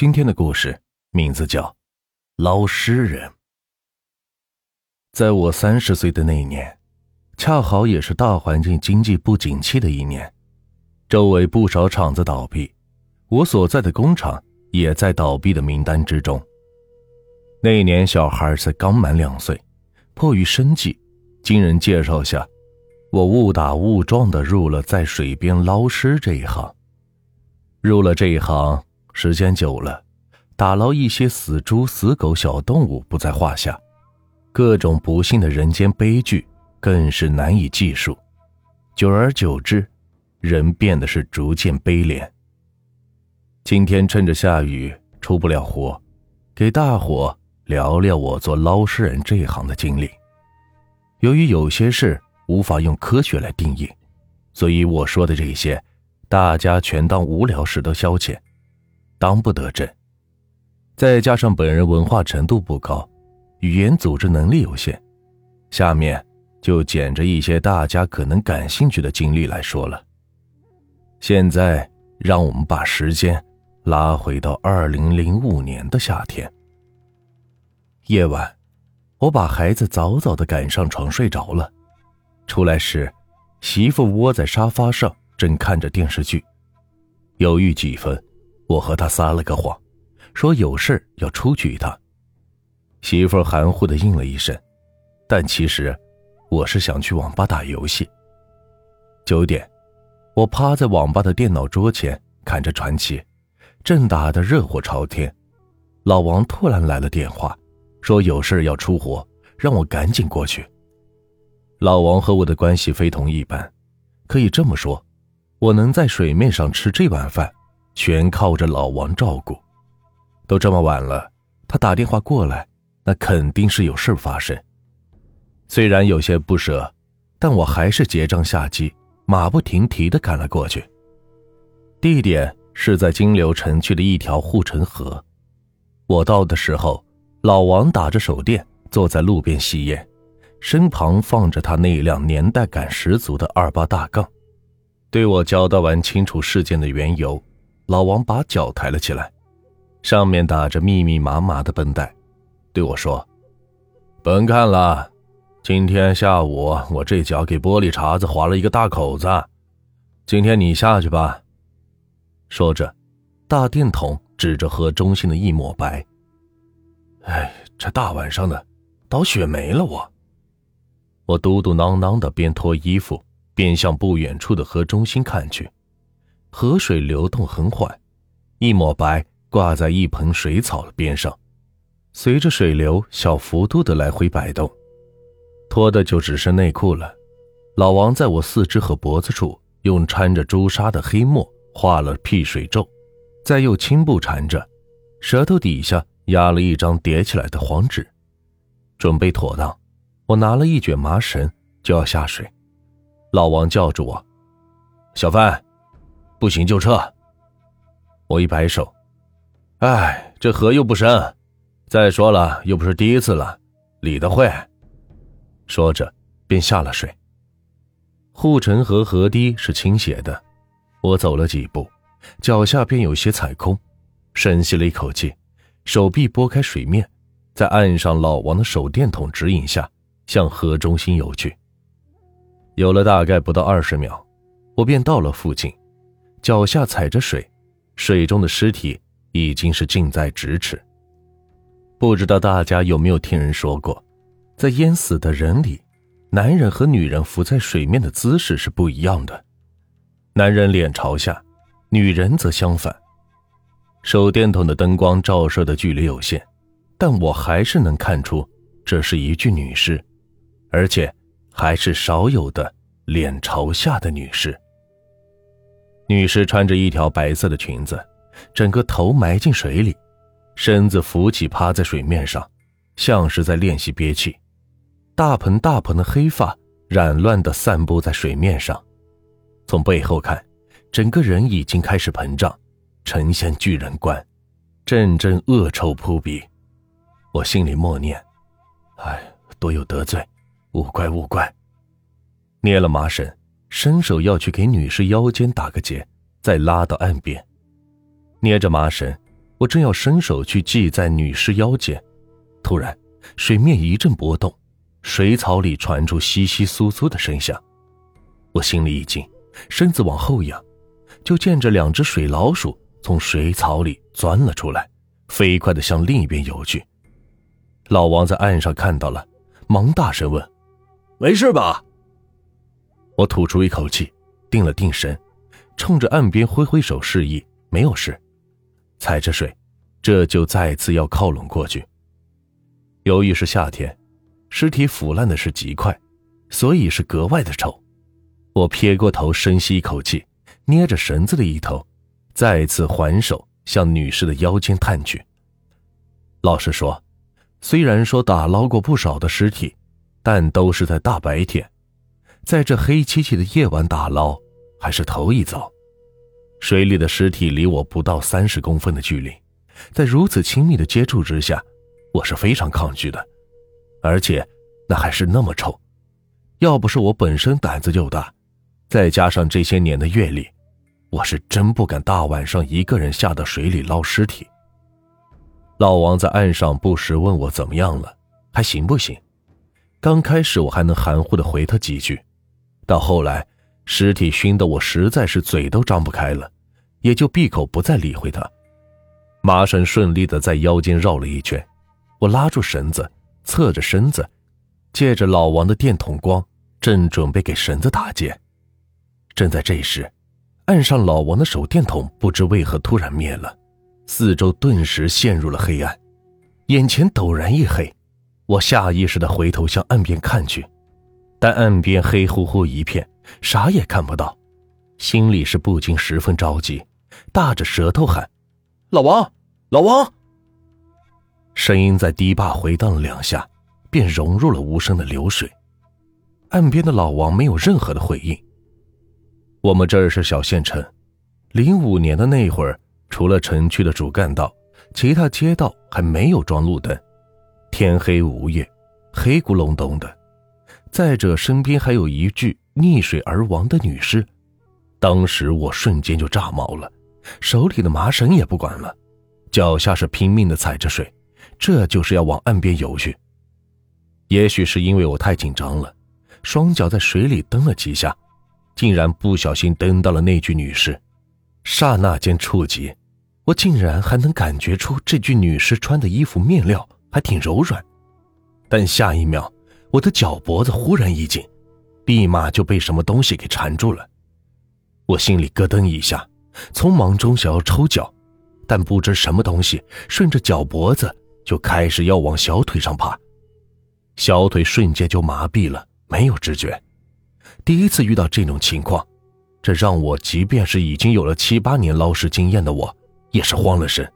今天的故事名字叫《捞尸人》。在我三十岁的那一年，恰好也是大环境经济不景气的一年，周围不少厂子倒闭，我所在的工厂也在倒闭的名单之中。那一年，小孩才刚满两岁，迫于生计，经人介绍下，我误打误撞的入了在水边捞尸这一行。入了这一行。时间久了，打捞一些死猪、死狗、小动物不在话下，各种不幸的人间悲剧更是难以计数。久而久之，人变得是逐渐悲怜。今天趁着下雨出不了活，给大伙聊聊我做捞尸人这一行的经历。由于有些事无法用科学来定义，所以我说的这些，大家全当无聊时的消遣。当不得真，再加上本人文化程度不高，语言组织能力有限，下面就捡着一些大家可能感兴趣的经历来说了。现在，让我们把时间拉回到二零零五年的夏天。夜晚，我把孩子早早的赶上床睡着了，出来时，媳妇窝在沙发上正看着电视剧，犹豫几分。我和他撒了个谎，说有事要出去一趟。媳妇含糊的应了一声，但其实我是想去网吧打游戏。九点，我趴在网吧的电脑桌前看着传奇，正打得热火朝天。老王突然来了电话，说有事要出活，让我赶紧过去。老王和我的关系非同一般，可以这么说，我能在水面上吃这碗饭。全靠着老王照顾，都这么晚了，他打电话过来，那肯定是有事发生。虽然有些不舍，但我还是结账下机，马不停蹄的赶了过去。地点是在金流城区的一条护城河。我到的时候，老王打着手电，坐在路边吸烟，身旁放着他那辆年代感十足的二八大杠，对我交代完清楚事件的缘由。老王把脚抬了起来，上面打着密密麻麻的绷带，对我说：“甭看了，今天下午我这脚给玻璃碴子划了一个大口子，今天你下去吧。”说着，大电筒指着河中心的一抹白。哎，这大晚上的，倒血霉了我。我嘟嘟囔囔的，边脱衣服边向不远处的河中心看去。河水流动很缓，一抹白挂在一盆水草的边上，随着水流小幅度的来回摆动。脱的就只剩内裤了。老王在我四肢和脖子处用掺着朱砂的黑墨画了辟水咒，再用青布缠着，舌头底下压了一张叠起来的黄纸。准备妥当，我拿了一卷麻绳就要下水。老王叫住我：“小范。”不行就撤。我一摆手，哎，这河又不深，再说了又不是第一次了，理得会。说着便下了水。护城河河堤是倾斜的，我走了几步，脚下便有些踩空，深吸了一口气，手臂拨开水面，在岸上老王的手电筒指引下，向河中心游去。游了大概不到二十秒，我便到了附近。脚下踩着水，水中的尸体已经是近在咫尺。不知道大家有没有听人说过，在淹死的人里，男人和女人浮在水面的姿势是不一样的，男人脸朝下，女人则相反。手电筒的灯光照射的距离有限，但我还是能看出这是一具女尸，而且还是少有的脸朝下的女尸。女尸穿着一条白色的裙子，整个头埋进水里，身子浮起，趴在水面上，像是在练习憋气。大盆大盆的黑发染乱的散布在水面上，从背后看，整个人已经开始膨胀，呈现巨人观，阵阵恶臭扑鼻。我心里默念：“哎，多有得罪，勿怪勿怪。”捏了麻绳。伸手要去给女士腰间打个结，再拉到岸边，捏着麻绳，我正要伸手去系在女尸腰间，突然水面一阵波动，水草里传出窸窸窣窣的声响。我心里一惊，身子往后仰，就见着两只水老鼠从水草里钻了出来，飞快地向另一边游去。老王在岸上看到了，忙大声问：“没事吧？”我吐出一口气，定了定神，冲着岸边挥挥手示意没有事，踩着水，这就再次要靠拢过去。由于是夏天，尸体腐烂的是极快，所以是格外的臭。我撇过头，深吸一口气，捏着绳子的一头，再次还手向女士的腰间探去。老实说。虽然说打捞过不少的尸体，但都是在大白天，在这黑漆漆的夜晚打捞还是头一遭。水里的尸体离我不到三十公分的距离，在如此亲密的接触之下，我是非常抗拒的，而且那还是那么臭。要不是我本身胆子就大，再加上这些年的阅历，我是真不敢大晚上一个人下到水里捞尸体。老王在岸上不时问我怎么样了，还行不行？刚开始我还能含糊的回他几句，到后来尸体熏得我实在是嘴都张不开了，也就闭口不再理会他。麻绳顺利的在腰间绕了一圈，我拉住绳子，侧着身子，借着老王的电筒光，正准备给绳子打结。正在这时，岸上老王的手电筒不知为何突然灭了。四周顿时陷入了黑暗，眼前陡然一黑，我下意识的回头向岸边看去，但岸边黑乎乎一片，啥也看不到，心里是不禁十分着急，大着舌头喊：“老王，老王！”声音在堤坝回荡了两下，便融入了无声的流水。岸边的老王没有任何的回应。我们这儿是小县城，零五年的那会儿。除了城区的主干道，其他街道还没有装路灯，天黑无夜，黑咕隆咚的。再者，身边还有一具溺水而亡的女尸，当时我瞬间就炸毛了，手里的麻绳也不管了，脚下是拼命的踩着水，这就是要往岸边游去。也许是因为我太紧张了，双脚在水里蹬了几下，竟然不小心蹬到了那具女尸。刹那间触及，我竟然还能感觉出这具女尸穿的衣服面料还挺柔软，但下一秒，我的脚脖子忽然一紧，立马就被什么东西给缠住了。我心里咯噔一下，匆忙中想要抽脚，但不知什么东西顺着脚脖子就开始要往小腿上爬，小腿瞬间就麻痹了，没有知觉。第一次遇到这种情况。这让我，即便是已经有了七八年捞尸经验的我，也是慌了神。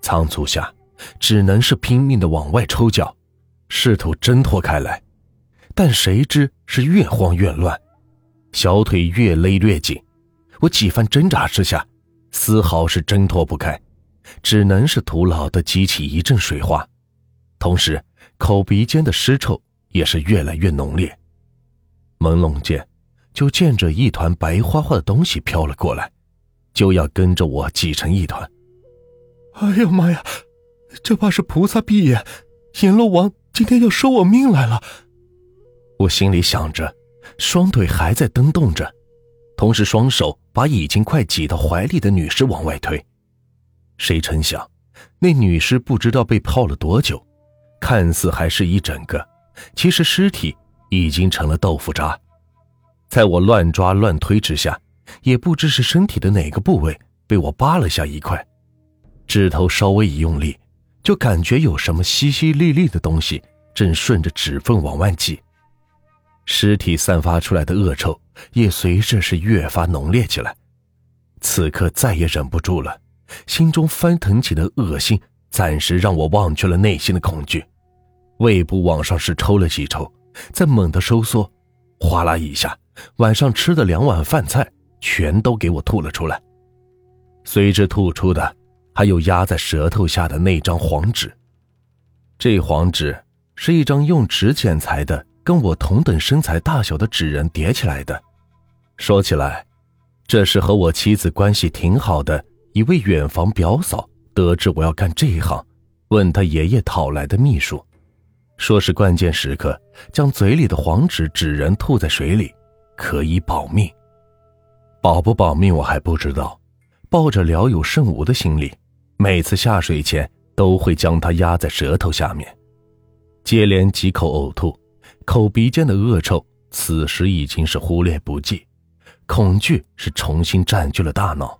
仓促下，只能是拼命的往外抽脚，试图挣脱开来。但谁知是越慌越乱，小腿越勒越紧。我几番挣扎之下，丝毫是挣脱不开，只能是徒劳的激起一阵水花，同时口鼻间的尸臭也是越来越浓烈。朦胧间。就见着一团白花花的东西飘了过来，就要跟着我挤成一团。哎呀妈呀，这怕是菩萨闭眼，阎罗王今天要收我命来了。我心里想着，双腿还在蹬动着，同时双手把已经快挤到怀里的女尸往外推。谁成想，那女尸不知道被泡了多久，看似还是一整个，其实尸体已经成了豆腐渣。在我乱抓乱推之下，也不知是身体的哪个部位被我扒了下一块，指头稍微一用力，就感觉有什么淅淅沥沥的东西正顺着指缝往外挤，尸体散发出来的恶臭也随着是越发浓烈起来。此刻再也忍不住了，心中翻腾起的恶心暂时让我忘却了内心的恐惧，胃部往上是抽了几抽，再猛地收缩，哗啦一下。晚上吃的两碗饭菜全都给我吐了出来，随之吐出的还有压在舌头下的那张黄纸。这黄纸是一张用纸剪裁的，跟我同等身材大小的纸人叠起来的。说起来，这是和我妻子关系挺好的一位远房表嫂得知我要干这一行，问他爷爷讨来的秘术，说是关键时刻将嘴里的黄纸纸人吐在水里，可以保命。保不保命我还不知道，抱着聊有胜无的心理，每次下水前都会将它压在舌头下面，接连几口呕吐，口鼻间的恶臭此时已经是忽略不计，恐惧是重新占据了大脑，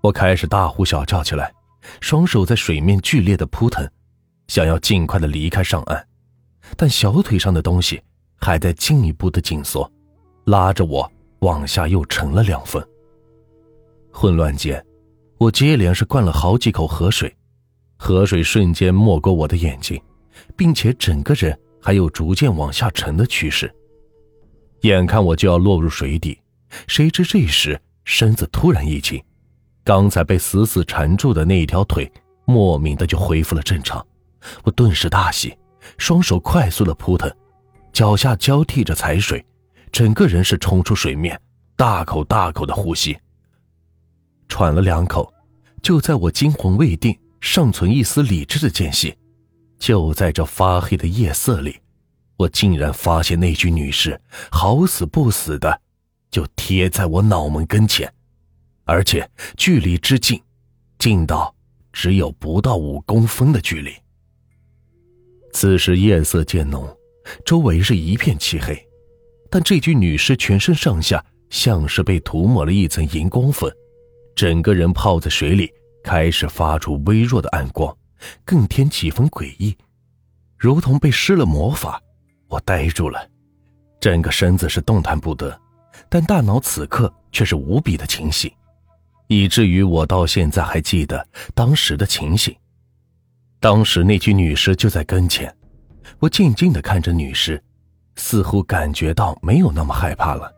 我开始大呼小叫起来，双手在水面剧烈的扑腾，想要尽快的离开上岸，但小腿上的东西还在进一步的紧缩，拉着我。往下又沉了两分。混乱间，我接连是灌了好几口河水，河水瞬间没过我的眼睛，并且整个人还有逐渐往下沉的趋势。眼看我就要落入水底，谁知这时身子突然一紧，刚才被死死缠住的那一条腿莫名的就恢复了正常。我顿时大喜，双手快速的扑腾，脚下交替着踩水。整个人是冲出水面，大口大口的呼吸，喘了两口。就在我惊魂未定、尚存一丝理智的间隙，就在这发黑的夜色里，我竟然发现那具女尸好死不死的就贴在我脑门跟前，而且距离之近，近到只有不到五公分的距离。此时夜色渐浓，周围是一片漆黑。但这具女尸全身上下像是被涂抹了一层荧光粉，整个人泡在水里，开始发出微弱的暗光，更添几分诡异，如同被施了魔法。我呆住了，整个身子是动弹不得，但大脑此刻却是无比的清醒，以至于我到现在还记得当时的情形。当时那具女尸就在跟前，我静静地看着女尸。似乎感觉到没有那么害怕了，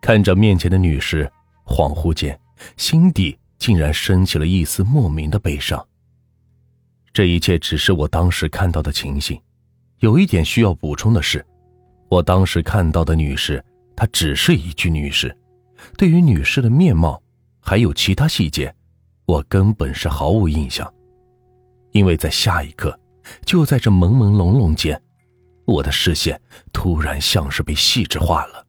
看着面前的女尸，恍惚间，心底竟然升起了一丝莫名的悲伤。这一切只是我当时看到的情形。有一点需要补充的是，我当时看到的女士，她只是一具女尸，对于女士的面貌还有其他细节，我根本是毫无印象。因为在下一刻，就在这朦朦胧胧间。我的视线突然像是被细致化了。